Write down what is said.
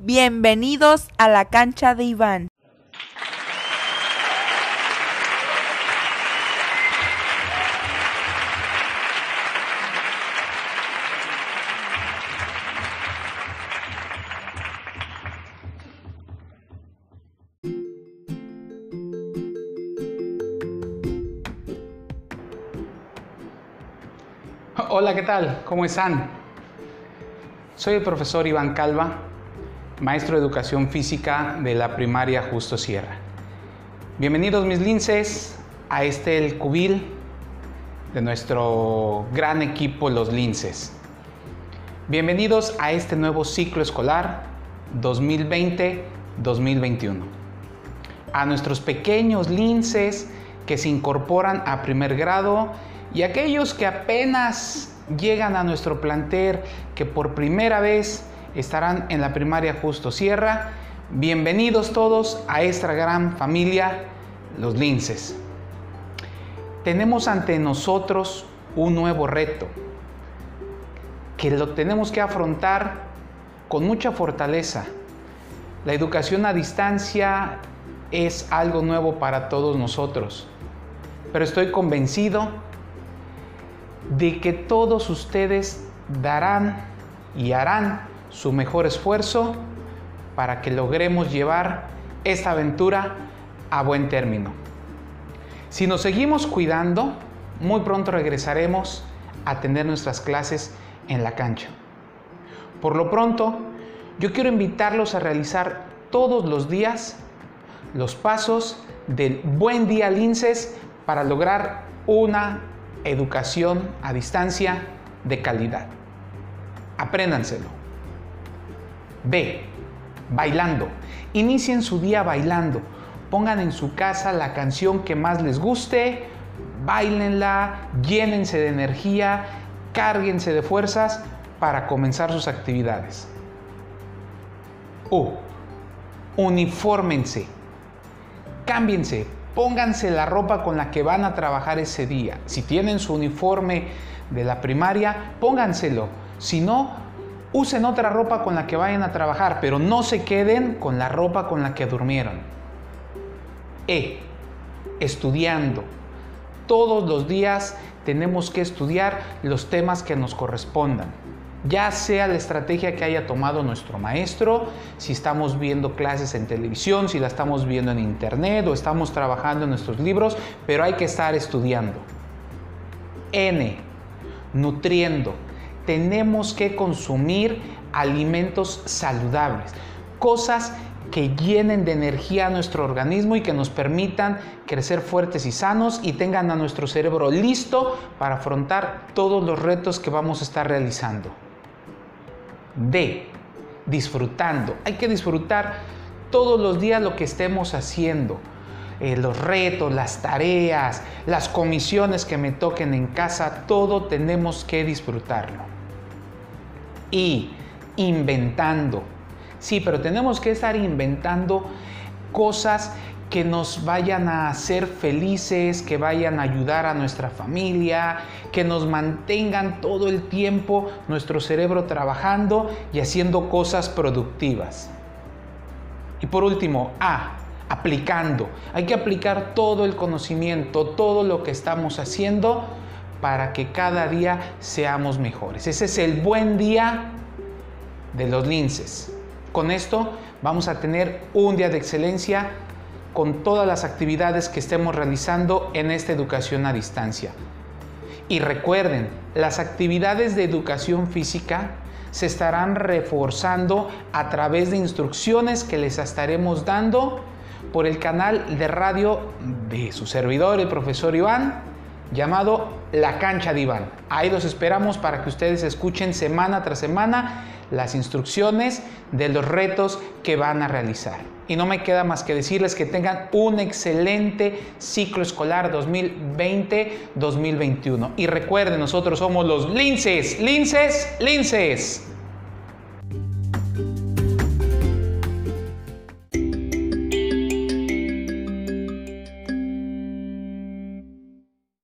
Bienvenidos a la cancha de Iván. Hola, ¿qué tal? ¿Cómo están? Soy el profesor Iván Calva, maestro de educación física de la primaria Justo Sierra. Bienvenidos mis linces a este el cubil de nuestro gran equipo Los Linces. Bienvenidos a este nuevo ciclo escolar 2020-2021. A nuestros pequeños linces que se incorporan a primer grado y aquellos que apenas llegan a nuestro plantel, que por primera vez estarán en la primaria Justo Sierra, bienvenidos todos a esta gran familia, los linces. Tenemos ante nosotros un nuevo reto que lo tenemos que afrontar con mucha fortaleza. La educación a distancia es algo nuevo para todos nosotros, pero estoy convencido de que todos ustedes darán y harán su mejor esfuerzo para que logremos llevar esta aventura a buen término. Si nos seguimos cuidando, muy pronto regresaremos a tener nuestras clases en la cancha. Por lo pronto, yo quiero invitarlos a realizar todos los días los pasos del buen día linces para lograr una educación a distancia de calidad. Apréndanselo. B. Bailando. Inicien su día bailando. Pongan en su casa la canción que más les guste, bailenla, llénense de energía, cárguense de fuerzas para comenzar sus actividades. U. Unifórmense. Cámbiense, pónganse la ropa con la que van a trabajar ese día. Si tienen su uniforme de la primaria, pónganselo. Si no, usen otra ropa con la que vayan a trabajar, pero no se queden con la ropa con la que durmieron. E. Estudiando. Todos los días tenemos que estudiar los temas que nos correspondan ya sea la estrategia que haya tomado nuestro maestro, si estamos viendo clases en televisión, si la estamos viendo en internet o estamos trabajando en nuestros libros, pero hay que estar estudiando. N, nutriendo. Tenemos que consumir alimentos saludables, cosas que llenen de energía a nuestro organismo y que nos permitan crecer fuertes y sanos y tengan a nuestro cerebro listo para afrontar todos los retos que vamos a estar realizando. D. Disfrutando. Hay que disfrutar todos los días lo que estemos haciendo. Eh, los retos, las tareas, las comisiones que me toquen en casa, todo tenemos que disfrutarlo. Y inventando. Sí, pero tenemos que estar inventando cosas que nos vayan a hacer felices, que vayan a ayudar a nuestra familia, que nos mantengan todo el tiempo nuestro cerebro trabajando y haciendo cosas productivas. Y por último, A, aplicando. Hay que aplicar todo el conocimiento, todo lo que estamos haciendo para que cada día seamos mejores. Ese es el buen día de los linces. Con esto vamos a tener un día de excelencia con todas las actividades que estemos realizando en esta educación a distancia. Y recuerden, las actividades de educación física se estarán reforzando a través de instrucciones que les estaremos dando por el canal de radio de su servidor, el profesor Iván, llamado La Cancha de Iván. Ahí los esperamos para que ustedes escuchen semana tras semana las instrucciones de los retos que van a realizar. Y no me queda más que decirles que tengan un excelente ciclo escolar 2020-2021. Y recuerden, nosotros somos los linces, linces, linces.